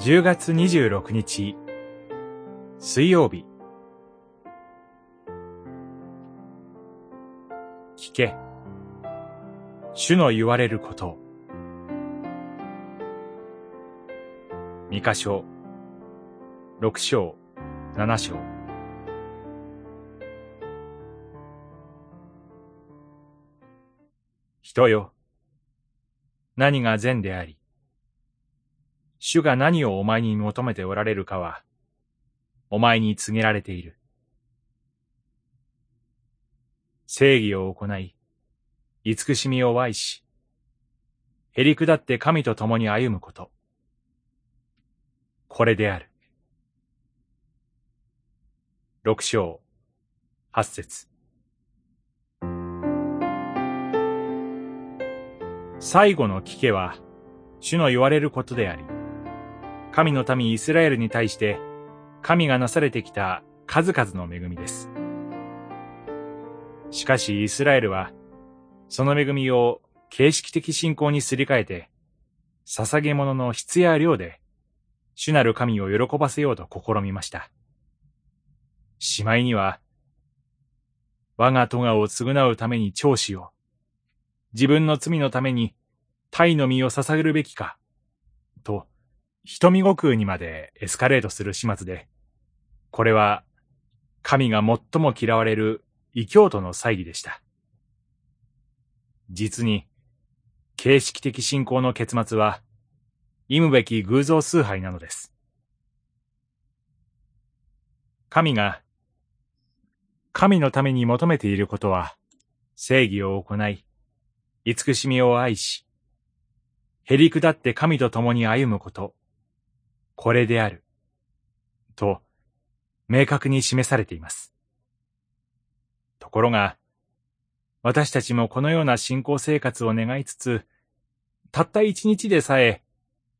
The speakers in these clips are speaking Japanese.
10月26日。水曜日。聞け。主の言われること。三箇所。六章。七章。人よ。何が善であり。主が何をお前に求めておられるかは、お前に告げられている。正義を行い、慈しみを愛し、へり下って神と共に歩むこと。これである。六章、八節。最後の聞けは、主の言われることであり、神の民イスラエルに対して、神がなされてきた数々の恵みです。しかしイスラエルは、その恵みを形式的信仰にすり替えて、捧げ物の質や量で、主なる神を喜ばせようと試みました。しまいには、我が咎を償うために長子を、自分の罪のために体の身を捧げるべきか、と、瞳悟空にまでエスカレートする始末で、これは神が最も嫌われる異教徒の祭儀でした。実に、形式的信仰の結末は、忌むべき偶像崇拝なのです。神が、神のために求めていることは、正義を行い、慈しみを愛し、へり下って神と共に歩むこと、これである。と、明確に示されています。ところが、私たちもこのような信仰生活を願いつつ、たった一日でさえ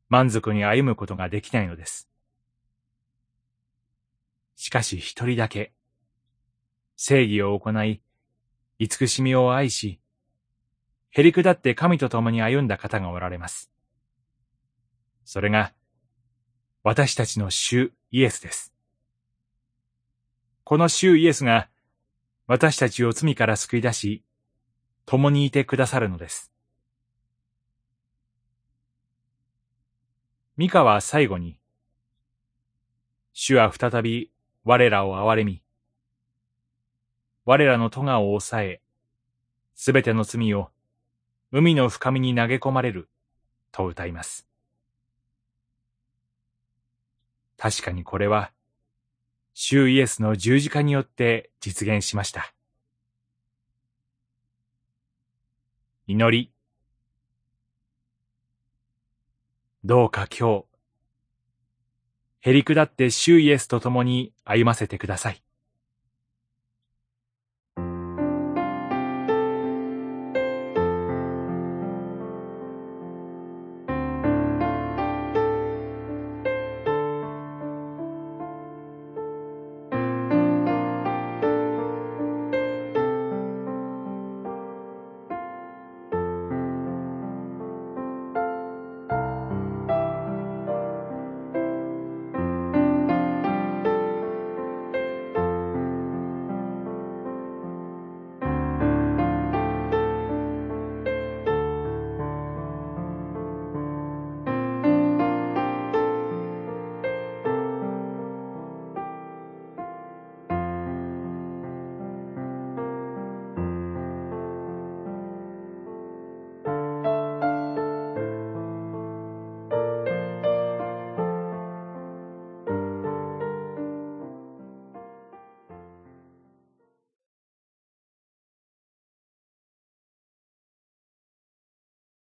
満足に歩むことができないのです。しかし一人だけ、正義を行い、慈しみを愛し、へり下って神と共に歩んだ方がおられます。それが、私たちの主イエスです。この主イエスが私たちを罪から救い出し、共にいてくださるのです。ミカは最後に、主は再び我らを憐れみ、我らの咎を抑え、すべての罪を海の深みに投げ込まれると歌います。確かにこれは、主イエスの十字架によって実現しました。祈り。どうか今日、へりくだって主イエスと共に歩ませてください。